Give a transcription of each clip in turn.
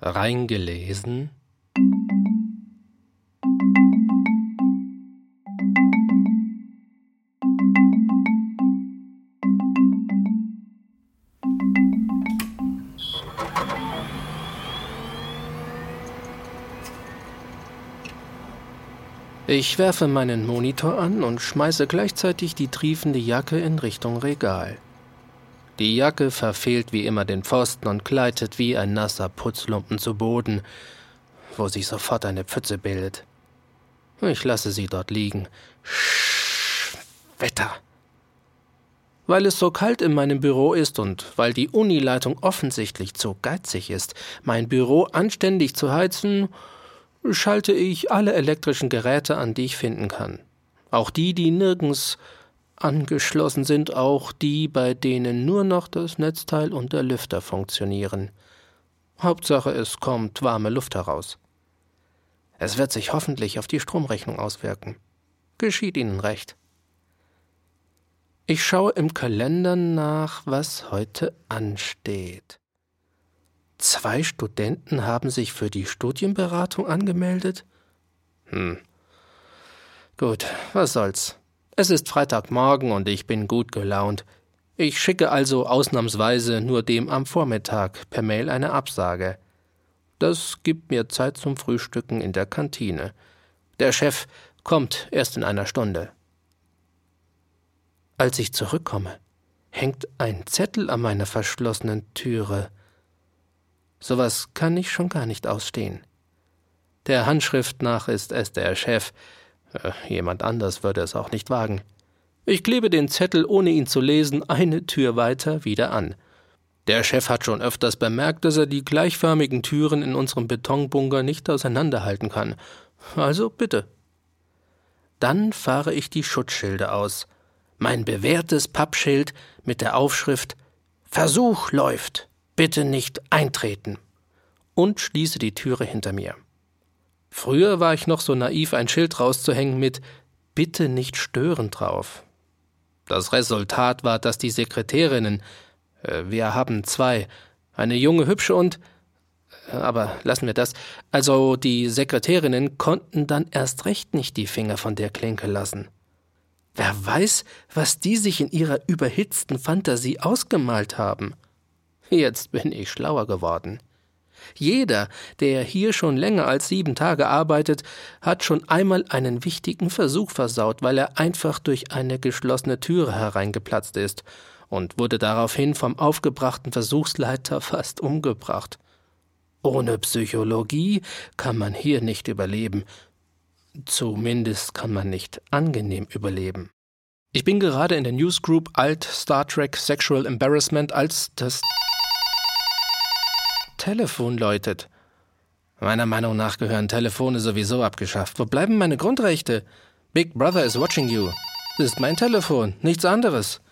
reingelesen? Ich werfe meinen Monitor an und schmeiße gleichzeitig die triefende Jacke in Richtung Regal. Die Jacke verfehlt wie immer den Pfosten und gleitet wie ein nasser Putzlumpen zu Boden, wo sich sofort eine Pfütze bildet. Ich lasse sie dort liegen. Sch Wetter. Weil es so kalt in meinem Büro ist und weil die Unileitung offensichtlich zu geizig ist, mein Büro anständig zu heizen, schalte ich alle elektrischen Geräte an, die ich finden kann. Auch die, die nirgends angeschlossen sind, auch die, bei denen nur noch das Netzteil und der Lüfter funktionieren. Hauptsache, es kommt warme Luft heraus. Es wird sich hoffentlich auf die Stromrechnung auswirken. Geschieht Ihnen recht. Ich schaue im Kalender nach, was heute ansteht. Zwei Studenten haben sich für die Studienberatung angemeldet? Hm. Gut, was soll's. Es ist Freitagmorgen und ich bin gut gelaunt. Ich schicke also ausnahmsweise nur dem am Vormittag per Mail eine Absage. Das gibt mir Zeit zum Frühstücken in der Kantine. Der Chef kommt erst in einer Stunde. Als ich zurückkomme, hängt ein Zettel an meiner verschlossenen Türe. Sowas kann ich schon gar nicht ausstehen. Der Handschrift nach ist es der Chef. Äh, jemand anders würde es auch nicht wagen. Ich klebe den Zettel, ohne ihn zu lesen, eine Tür weiter wieder an. Der Chef hat schon öfters bemerkt, dass er die gleichförmigen Türen in unserem Betonbunker nicht auseinanderhalten kann. Also bitte. Dann fahre ich die Schutzschilde aus. Mein bewährtes Pappschild mit der Aufschrift Versuch läuft bitte nicht eintreten und schließe die Türe hinter mir. Früher war ich noch so naiv, ein Schild rauszuhängen mit Bitte nicht stören drauf. Das Resultat war, dass die Sekretärinnen, äh, wir haben zwei, eine junge hübsche und äh, aber lassen wir das. Also die Sekretärinnen konnten dann erst recht nicht die Finger von der Klinke lassen. Wer weiß, was die sich in ihrer überhitzten Fantasie ausgemalt haben. Jetzt bin ich schlauer geworden. Jeder, der hier schon länger als sieben Tage arbeitet, hat schon einmal einen wichtigen Versuch versaut, weil er einfach durch eine geschlossene Türe hereingeplatzt ist und wurde daraufhin vom aufgebrachten Versuchsleiter fast umgebracht. Ohne Psychologie kann man hier nicht überleben. Zumindest kann man nicht angenehm überleben. Ich bin gerade in der Newsgroup Alt Star Trek Sexual Embarrassment, als das Telefon läutet. Meiner Meinung nach gehören Telefone sowieso abgeschafft. Wo bleiben meine Grundrechte? Big Brother is watching you. Das ist mein Telefon, nichts anderes.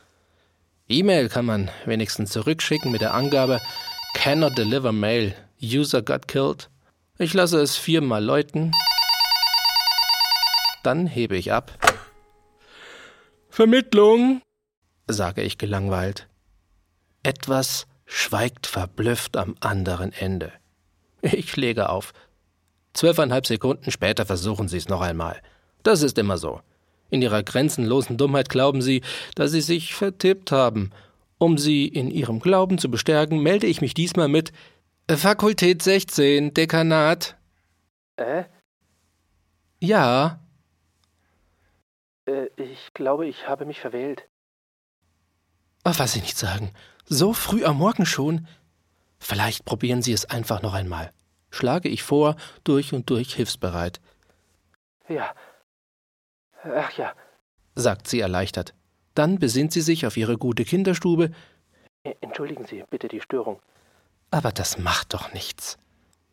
E-Mail kann man wenigstens zurückschicken mit der Angabe Cannot deliver mail. User got killed. Ich lasse es viermal läuten. Dann hebe ich ab. Vermittlung, sage ich gelangweilt. Etwas schweigt verblüfft am anderen Ende. Ich lege auf. Zwölfeinhalb Sekunden später versuchen Sie es noch einmal. Das ist immer so. In Ihrer grenzenlosen Dummheit glauben Sie, dass Sie sich vertippt haben. Um Sie in Ihrem Glauben zu bestärken, melde ich mich diesmal mit Fakultät 16, Dekanat. Äh? Ja. Äh, ich glaube, ich habe mich verwählt. Ach, was Sie nicht sagen. So früh am Morgen schon? Vielleicht probieren Sie es einfach noch einmal. Schlage ich vor, durch und durch hilfsbereit. Ja. Ach ja, sagt sie erleichtert. Dann besinnt sie sich auf ihre gute Kinderstube. E, entschuldigen Sie bitte die Störung. Aber das macht doch nichts.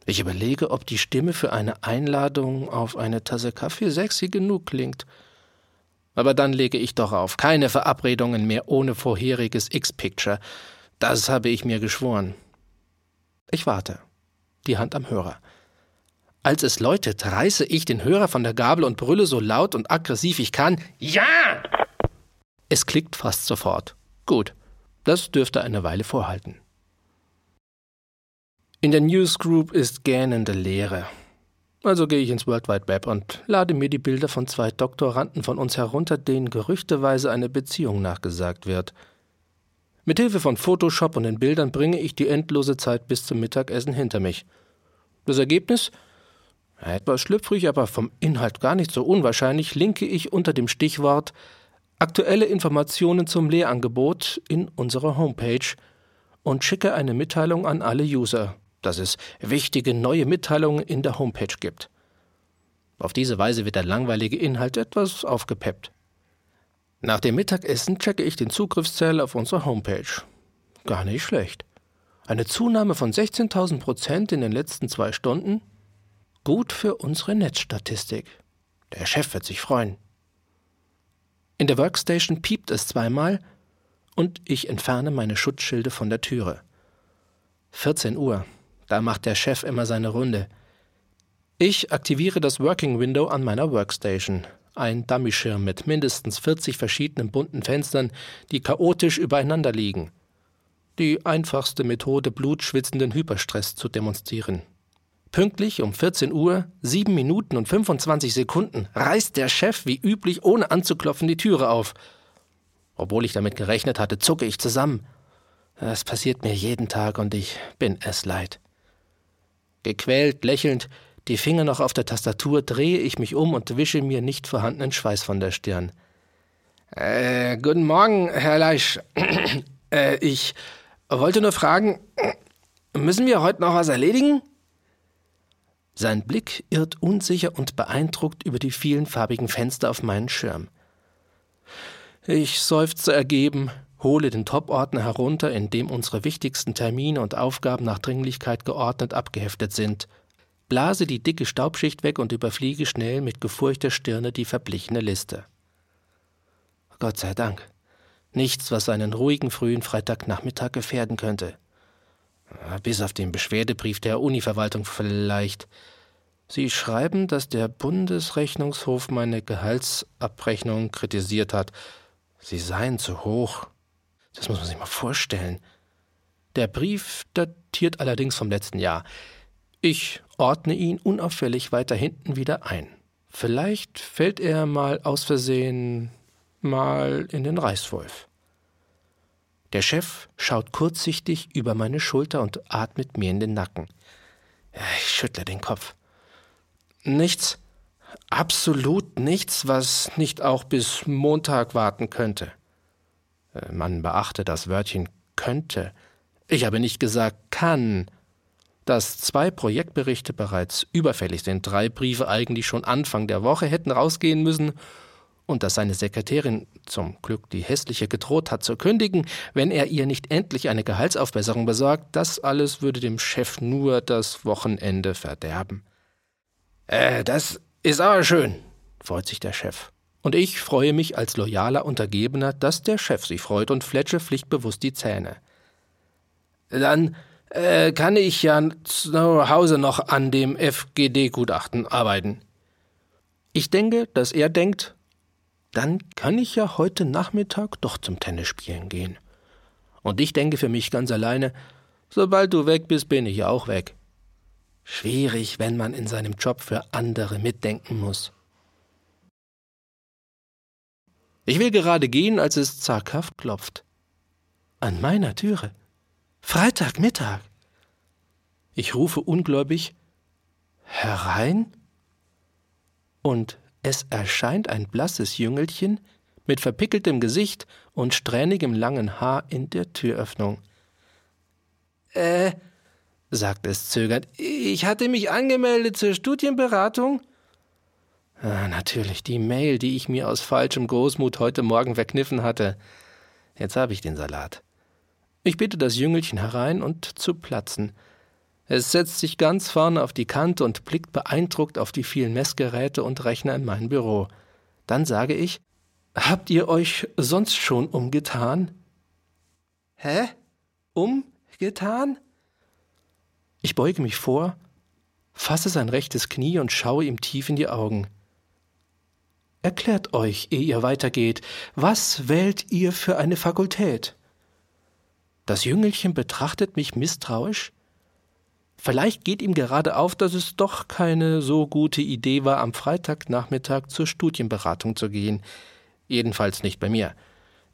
Ich überlege, ob die Stimme für eine Einladung auf eine Tasse Kaffee sexy genug klingt. Aber dann lege ich doch auf. Keine Verabredungen mehr ohne vorheriges X-Picture. Das habe ich mir geschworen. Ich warte. Die Hand am Hörer. Als es läutet, reiße ich den Hörer von der Gabel und brülle so laut und aggressiv ich kann. Ja! Es klickt fast sofort. Gut. Das dürfte eine Weile vorhalten. In der Newsgroup ist gähnende Leere. Also gehe ich ins World Wide Web und lade mir die Bilder von zwei Doktoranden von uns herunter, denen gerüchteweise eine Beziehung nachgesagt wird. Mit Hilfe von Photoshop und den Bildern bringe ich die endlose Zeit bis zum Mittagessen hinter mich. Das Ergebnis? Etwas schlüpfrig, aber vom Inhalt gar nicht so unwahrscheinlich, linke ich unter dem Stichwort aktuelle Informationen zum Lehrangebot in unserer Homepage und schicke eine Mitteilung an alle User, dass es wichtige neue Mitteilungen in der Homepage gibt. Auf diese Weise wird der langweilige Inhalt etwas aufgepeppt. Nach dem Mittagessen checke ich den Zugriffszähler auf unserer Homepage. Gar nicht schlecht. Eine Zunahme von 16.000 Prozent in den letzten zwei Stunden? Gut für unsere Netzstatistik. Der Chef wird sich freuen. In der Workstation piept es zweimal und ich entferne meine Schutzschilde von der Türe. 14 Uhr. Da macht der Chef immer seine Runde. Ich aktiviere das Working Window an meiner Workstation ein Dummyschirm mit mindestens 40 verschiedenen bunten Fenstern, die chaotisch übereinander liegen. Die einfachste Methode, blutschwitzenden Hyperstress zu demonstrieren. Pünktlich um 14 Uhr, 7 Minuten und 25 Sekunden reißt der Chef wie üblich ohne anzuklopfen die Türe auf. Obwohl ich damit gerechnet hatte, zucke ich zusammen. Das passiert mir jeden Tag und ich bin es leid. Gequält, lächelnd die Finger noch auf der Tastatur, drehe ich mich um und wische mir nicht vorhandenen Schweiß von der Stirn. Äh, guten Morgen, Herr Leisch. äh, ich wollte nur fragen, müssen wir heute noch was erledigen? Sein Blick irrt unsicher und beeindruckt über die vielen farbigen Fenster auf meinen Schirm. Ich seufze ergeben, hole den Top-Ordner herunter, in dem unsere wichtigsten Termine und Aufgaben nach Dringlichkeit geordnet abgeheftet sind blase die dicke Staubschicht weg und überfliege schnell mit gefurchter Stirne die verblichene Liste. Gott sei Dank. Nichts, was einen ruhigen frühen Freitagnachmittag gefährden könnte. Bis auf den Beschwerdebrief der Univerwaltung vielleicht. Sie schreiben, dass der Bundesrechnungshof meine Gehaltsabrechnung kritisiert hat. Sie seien zu hoch. Das muss man sich mal vorstellen. Der Brief datiert allerdings vom letzten Jahr. Ich ordne ihn unauffällig weiter hinten wieder ein. Vielleicht fällt er mal aus Versehen mal in den Reißwolf. Der Chef schaut kurzsichtig über meine Schulter und atmet mir in den Nacken. Ich schüttle den Kopf. Nichts, absolut nichts, was nicht auch bis Montag warten könnte. Äh, man beachte das Wörtchen könnte. Ich habe nicht gesagt kann, dass zwei Projektberichte bereits überfällig sind, drei Briefe eigentlich schon Anfang der Woche hätten rausgehen müssen und dass seine Sekretärin zum Glück die hässliche gedroht hat zu kündigen, wenn er ihr nicht endlich eine Gehaltsaufbesserung besorgt, das alles würde dem Chef nur das Wochenende verderben. Äh, das ist aber schön, freut sich der Chef. Und ich freue mich als loyaler Untergebener, dass der Chef sich freut und fletsche pflichtbewusst die Zähne. Dann äh, kann ich ja zu Hause noch an dem FGD-Gutachten arbeiten. Ich denke, dass er denkt, dann kann ich ja heute Nachmittag doch zum Tennis spielen gehen. Und ich denke für mich ganz alleine, sobald du weg bist, bin ich auch weg. Schwierig, wenn man in seinem Job für andere mitdenken muss. Ich will gerade gehen, als es zaghaft klopft. An meiner Türe. Freitagmittag. Ich rufe ungläubig Herein? Und es erscheint ein blasses Jüngelchen mit verpickeltem Gesicht und strähnigem langen Haar in der Türöffnung. Äh, sagt es zögernd, ich hatte mich angemeldet zur Studienberatung. Ah, natürlich, die Mail, die ich mir aus falschem Großmut heute Morgen verkniffen hatte. Jetzt habe ich den Salat. Ich bitte das Jüngelchen herein und zu platzen. Es setzt sich ganz vorne auf die Kante und blickt beeindruckt auf die vielen Messgeräte und Rechner in mein Büro. Dann sage ich, Habt ihr euch sonst schon umgetan? Hä? Umgetan? Ich beuge mich vor, fasse sein rechtes Knie und schaue ihm tief in die Augen. Erklärt euch, ehe ihr weitergeht, was wählt ihr für eine Fakultät? Das Jüngelchen betrachtet mich misstrauisch. Vielleicht geht ihm gerade auf, dass es doch keine so gute Idee war, am Freitagnachmittag zur Studienberatung zu gehen. Jedenfalls nicht bei mir.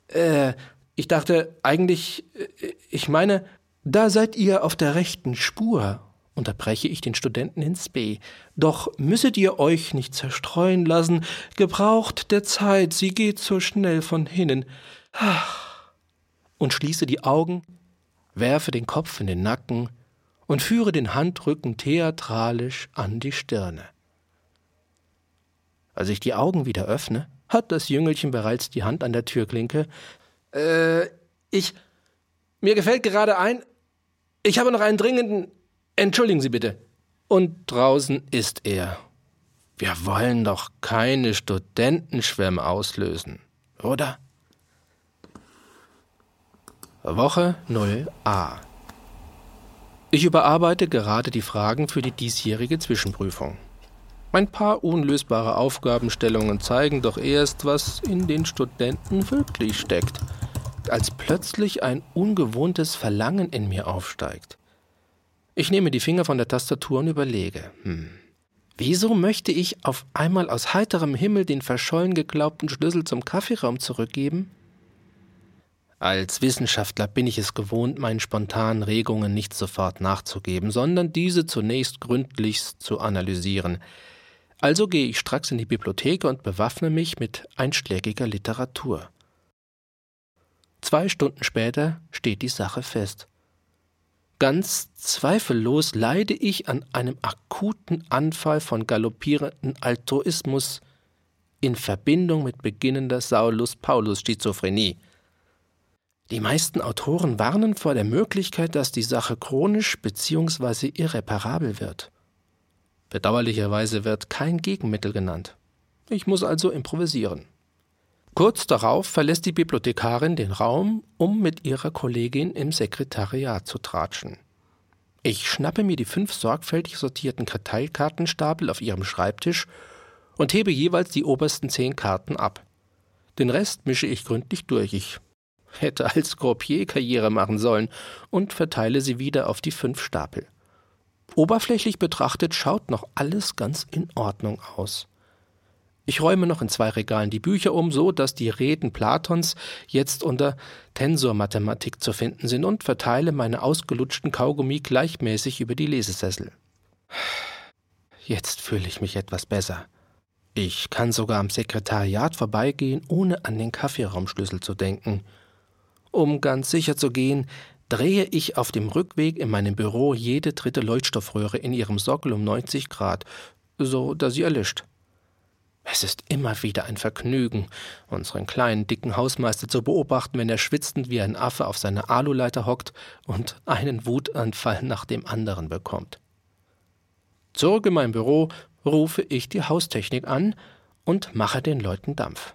Äh, ich dachte eigentlich, äh, ich meine, da seid ihr auf der rechten Spur, unterbreche ich den Studenten ins B. Doch müsset ihr euch nicht zerstreuen lassen, gebraucht der Zeit, sie geht so schnell von hinnen. Und schließe die Augen, werfe den Kopf in den Nacken und führe den Handrücken theatralisch an die Stirne. Als ich die Augen wieder öffne, hat das Jüngelchen bereits die Hand an der Türklinke. Äh, ich. Mir gefällt gerade ein. Ich habe noch einen dringenden. Entschuldigen Sie bitte. Und draußen ist er. Wir wollen doch keine Studentenschwämme auslösen, oder? Woche 0a. Ich überarbeite gerade die Fragen für die diesjährige Zwischenprüfung. Ein paar unlösbare Aufgabenstellungen zeigen doch erst, was in den Studenten wirklich steckt, als plötzlich ein ungewohntes Verlangen in mir aufsteigt. Ich nehme die Finger von der Tastatur und überlege, hm, wieso möchte ich auf einmal aus heiterem Himmel den verschollen geglaubten Schlüssel zum Kaffeeraum zurückgeben? Als Wissenschaftler bin ich es gewohnt, meinen spontanen Regungen nicht sofort nachzugeben, sondern diese zunächst gründlichst zu analysieren. Also gehe ich stracks in die Bibliothek und bewaffne mich mit einschlägiger Literatur. Zwei Stunden später steht die Sache fest. Ganz zweifellos leide ich an einem akuten Anfall von galoppierenden Altruismus in Verbindung mit beginnender Saulus-Paulus-Schizophrenie – die meisten Autoren warnen vor der Möglichkeit, dass die Sache chronisch bzw. irreparabel wird. Bedauerlicherweise wird kein Gegenmittel genannt. Ich muss also improvisieren. Kurz darauf verlässt die Bibliothekarin den Raum, um mit ihrer Kollegin im Sekretariat zu tratschen. Ich schnappe mir die fünf sorgfältig sortierten Karteikartenstapel auf ihrem Schreibtisch und hebe jeweils die obersten zehn Karten ab. Den Rest mische ich gründlich durch. Ich hätte als Croupier Karriere machen sollen und verteile sie wieder auf die fünf Stapel. Oberflächlich betrachtet schaut noch alles ganz in Ordnung aus. Ich räume noch in zwei Regalen die Bücher um, so dass die Reden Platons jetzt unter Tensormathematik zu finden sind und verteile meine ausgelutschten Kaugummi gleichmäßig über die Lesesessel. Jetzt fühle ich mich etwas besser. Ich kann sogar am Sekretariat vorbeigehen, ohne an den Kaffeeraumschlüssel zu denken. Um ganz sicher zu gehen, drehe ich auf dem Rückweg in meinem Büro jede dritte Leuchtstoffröhre in ihrem Sockel um 90 Grad, so dass sie erlischt. Es ist immer wieder ein Vergnügen, unseren kleinen, dicken Hausmeister zu beobachten, wenn er schwitzend wie ein Affe auf seiner Aluleiter hockt und einen Wutanfall nach dem anderen bekommt. Zurück in mein Büro rufe ich die Haustechnik an und mache den Leuten Dampf.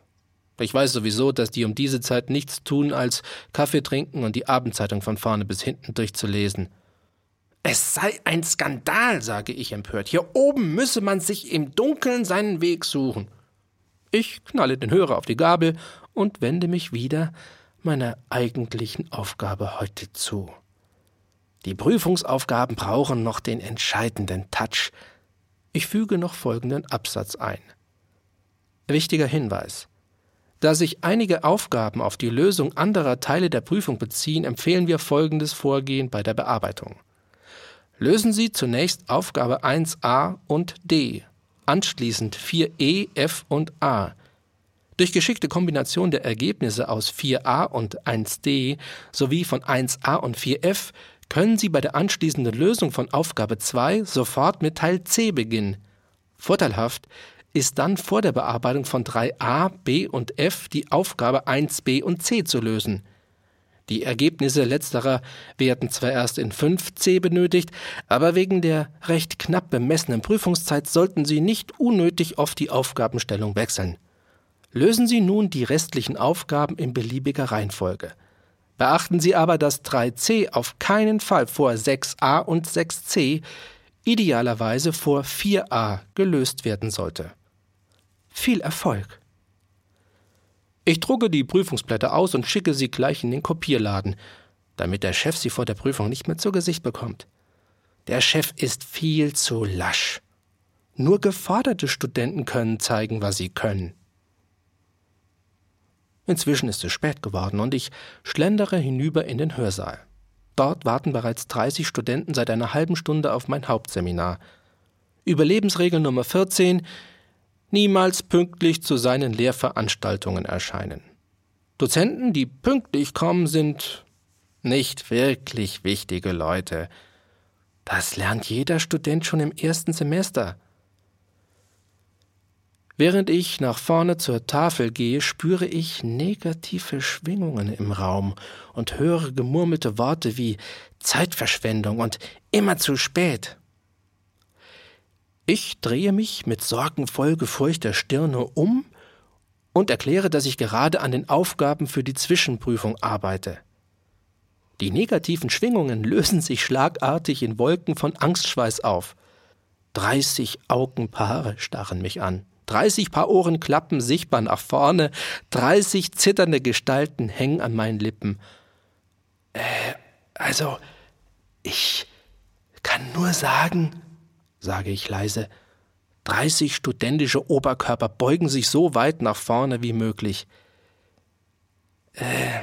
Ich weiß sowieso, dass die um diese Zeit nichts tun, als Kaffee trinken und die Abendzeitung von vorne bis hinten durchzulesen. Es sei ein Skandal, sage ich empört. Hier oben müsse man sich im Dunkeln seinen Weg suchen. Ich knalle den Hörer auf die Gabel und wende mich wieder meiner eigentlichen Aufgabe heute zu. Die Prüfungsaufgaben brauchen noch den entscheidenden Touch. Ich füge noch folgenden Absatz ein. Wichtiger Hinweis. Da sich einige Aufgaben auf die Lösung anderer Teile der Prüfung beziehen, empfehlen wir folgendes Vorgehen bei der Bearbeitung. Lösen Sie zunächst Aufgabe 1a und d, anschließend 4e, f und a. Durch geschickte Kombination der Ergebnisse aus 4a und 1d sowie von 1a und 4f können Sie bei der anschließenden Lösung von Aufgabe 2 sofort mit Teil C beginnen. Vorteilhaft ist dann vor der Bearbeitung von 3a, b und f die Aufgabe 1b und c zu lösen. Die Ergebnisse letzterer werden zwar erst in 5c benötigt, aber wegen der recht knapp bemessenen Prüfungszeit sollten Sie nicht unnötig oft die Aufgabenstellung wechseln. Lösen Sie nun die restlichen Aufgaben in beliebiger Reihenfolge. Beachten Sie aber, dass 3c auf keinen Fall vor 6a und 6c, idealerweise vor 4a gelöst werden sollte. Viel Erfolg! Ich drucke die Prüfungsblätter aus und schicke sie gleich in den Kopierladen, damit der Chef sie vor der Prüfung nicht mehr zu Gesicht bekommt. Der Chef ist viel zu lasch. Nur geforderte Studenten können zeigen, was sie können. Inzwischen ist es spät geworden und ich schlendere hinüber in den Hörsaal. Dort warten bereits 30 Studenten seit einer halben Stunde auf mein Hauptseminar. Überlebensregel Nummer 14 niemals pünktlich zu seinen Lehrveranstaltungen erscheinen. Dozenten, die pünktlich kommen, sind nicht wirklich wichtige Leute. Das lernt jeder Student schon im ersten Semester. Während ich nach vorne zur Tafel gehe, spüre ich negative Schwingungen im Raum und höre gemurmelte Worte wie Zeitverschwendung und immer zu spät. Ich drehe mich mit sorgenvoll gefurchter Stirne um und erkläre, dass ich gerade an den Aufgaben für die Zwischenprüfung arbeite. Die negativen Schwingungen lösen sich schlagartig in Wolken von Angstschweiß auf. Dreißig Augenpaare starren mich an. 30 Paar Ohren klappen sichtbar nach vorne, 30 zitternde Gestalten hängen an meinen Lippen. Äh, also, ich kann nur sagen, sage ich leise, 30 studentische Oberkörper beugen sich so weit nach vorne wie möglich. Äh,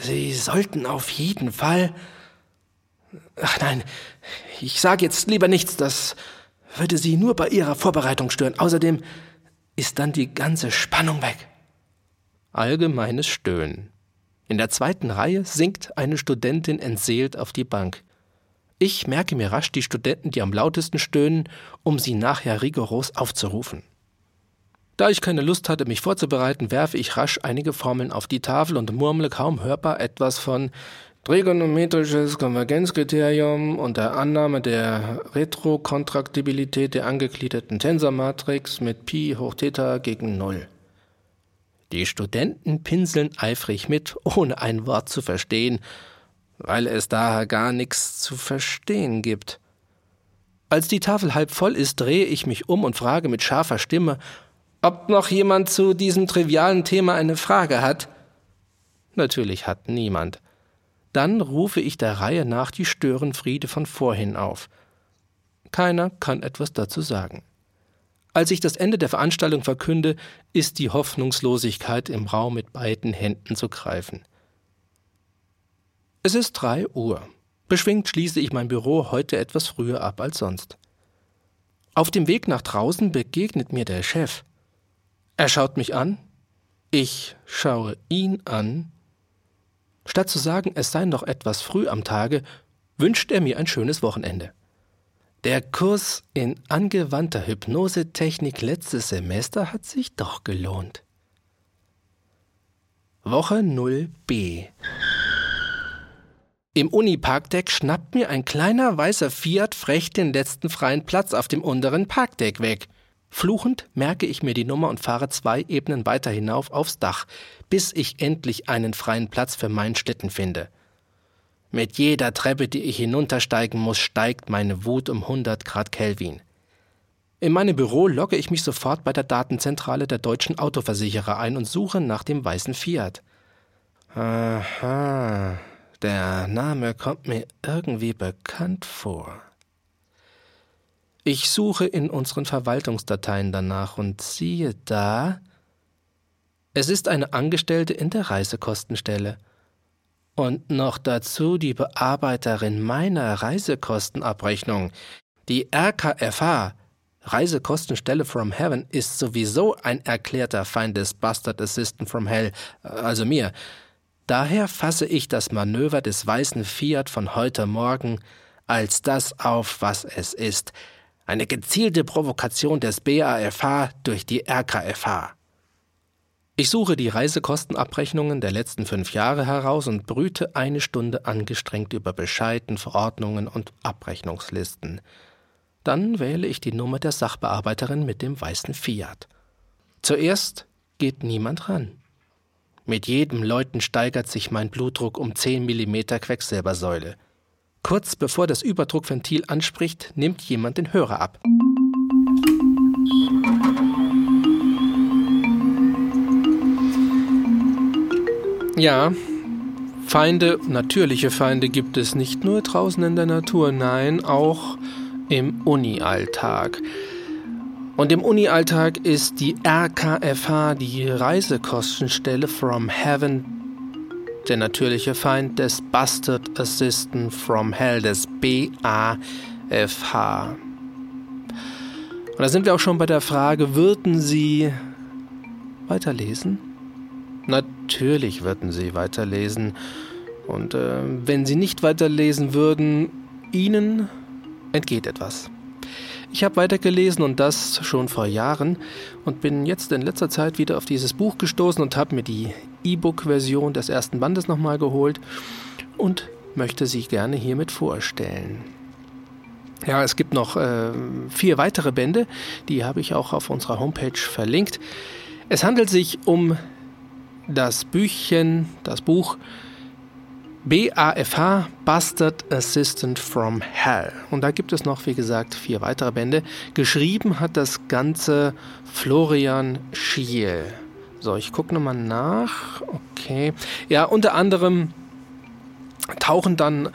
Sie sollten auf jeden Fall. Ach nein, ich sage jetzt lieber nichts, das würde sie nur bei ihrer Vorbereitung stören. Außerdem ist dann die ganze Spannung weg. Allgemeines Stöhnen. In der zweiten Reihe sinkt eine Studentin entseelt auf die Bank. Ich merke mir rasch die Studenten, die am lautesten stöhnen, um sie nachher rigoros aufzurufen. Da ich keine Lust hatte, mich vorzubereiten, werfe ich rasch einige Formeln auf die Tafel und murmle kaum hörbar etwas von Trigonometrisches Konvergenzkriterium unter Annahme der Retrokontraktibilität der angegliederten Tensormatrix mit Pi hoch Theta gegen Null. Die Studenten pinseln eifrig mit, ohne ein Wort zu verstehen, weil es daher gar nichts zu verstehen gibt. Als die Tafel halb voll ist, drehe ich mich um und frage mit scharfer Stimme, ob noch jemand zu diesem trivialen Thema eine Frage hat. Natürlich hat niemand. Dann rufe ich der Reihe nach die Störenfriede von vorhin auf. Keiner kann etwas dazu sagen. Als ich das Ende der Veranstaltung verkünde, ist die Hoffnungslosigkeit im Raum mit beiden Händen zu greifen. Es ist drei Uhr. Beschwingt schließe ich mein Büro heute etwas früher ab als sonst. Auf dem Weg nach draußen begegnet mir der Chef. Er schaut mich an, ich schaue ihn an Statt zu sagen, es sei noch etwas früh am Tage, wünscht er mir ein schönes Wochenende. Der Kurs in angewandter Hypnosetechnik letztes Semester hat sich doch gelohnt. Woche 0b. Im Uniparkdeck schnappt mir ein kleiner weißer Fiat frech den letzten freien Platz auf dem unteren Parkdeck weg. Fluchend merke ich mir die Nummer und fahre zwei Ebenen weiter hinauf aufs Dach, bis ich endlich einen freien Platz für meinen Schlitten finde. Mit jeder Treppe, die ich hinuntersteigen muss, steigt meine Wut um 100 Grad Kelvin. In meinem Büro logge ich mich sofort bei der Datenzentrale der deutschen Autoversicherer ein und suche nach dem weißen Fiat. Aha, der Name kommt mir irgendwie bekannt vor. Ich suche in unseren Verwaltungsdateien danach und siehe da, es ist eine Angestellte in der Reisekostenstelle. Und noch dazu die Bearbeiterin meiner Reisekostenabrechnung. Die RKFH, Reisekostenstelle from Heaven, ist sowieso ein erklärter Feind des Bastard Assistant from Hell, also mir. Daher fasse ich das Manöver des weißen Fiat von heute Morgen als das auf, was es ist – eine gezielte Provokation des BAFH durch die RKFH. Ich suche die Reisekostenabrechnungen der letzten fünf Jahre heraus und brüte eine Stunde angestrengt über Bescheiden, Verordnungen und Abrechnungslisten. Dann wähle ich die Nummer der Sachbearbeiterin mit dem weißen Fiat. Zuerst geht niemand ran. Mit jedem Läuten steigert sich mein Blutdruck um 10 mm Quecksilbersäule. Kurz bevor das Überdruckventil anspricht, nimmt jemand den Hörer ab. Ja, Feinde, natürliche Feinde gibt es nicht nur draußen in der Natur, nein, auch im Uni-Alltag. Und im Uni-Alltag ist die RKFH, die Reisekostenstelle From Heaven, der natürliche Feind des Bastard Assistant from Hell, des BAFH. Und da sind wir auch schon bei der Frage, würden Sie weiterlesen? Natürlich würden Sie weiterlesen. Und äh, wenn Sie nicht weiterlesen würden, Ihnen entgeht etwas. Ich habe weitergelesen und das schon vor Jahren und bin jetzt in letzter Zeit wieder auf dieses Buch gestoßen und habe mir die E-Book-Version des ersten Bandes nochmal geholt und möchte sie gerne hiermit vorstellen. Ja, es gibt noch äh, vier weitere Bände, die habe ich auch auf unserer Homepage verlinkt. Es handelt sich um das Büchchen, das Buch BAFH Bastard Assistant from Hell. Und da gibt es noch, wie gesagt, vier weitere Bände. Geschrieben hat das Ganze Florian Schiel. So, ich gucke nochmal nach. Okay. Ja, unter anderem tauchen dann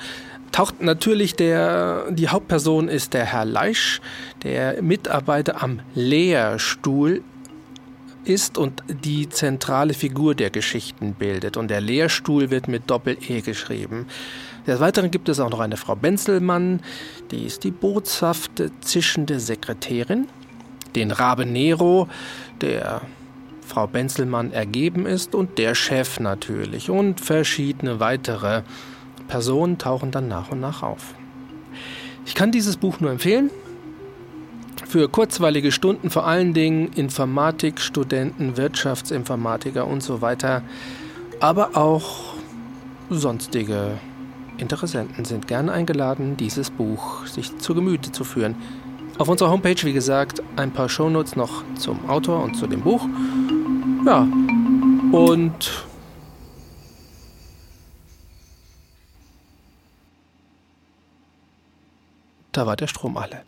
taucht natürlich der, die Hauptperson ist der Herr Leisch, der Mitarbeiter am Lehrstuhl ist und die zentrale Figur der Geschichten bildet. Und der Lehrstuhl wird mit Doppel-E geschrieben. Des Weiteren gibt es auch noch eine Frau Benzelmann, die ist die boshafte, zischende Sekretärin. Den Rabe Nero, der Frau Benzelmann ergeben ist, und der Chef natürlich. Und verschiedene weitere Personen tauchen dann nach und nach auf. Ich kann dieses Buch nur empfehlen. Für kurzweilige Stunden vor allen Dingen Informatikstudenten, Wirtschaftsinformatiker und so weiter, aber auch sonstige Interessenten sind gerne eingeladen, dieses Buch sich zu Gemüte zu führen. Auf unserer Homepage, wie gesagt, ein paar Shownotes noch zum Autor und zu dem Buch. Ja, und da war der Strom alle.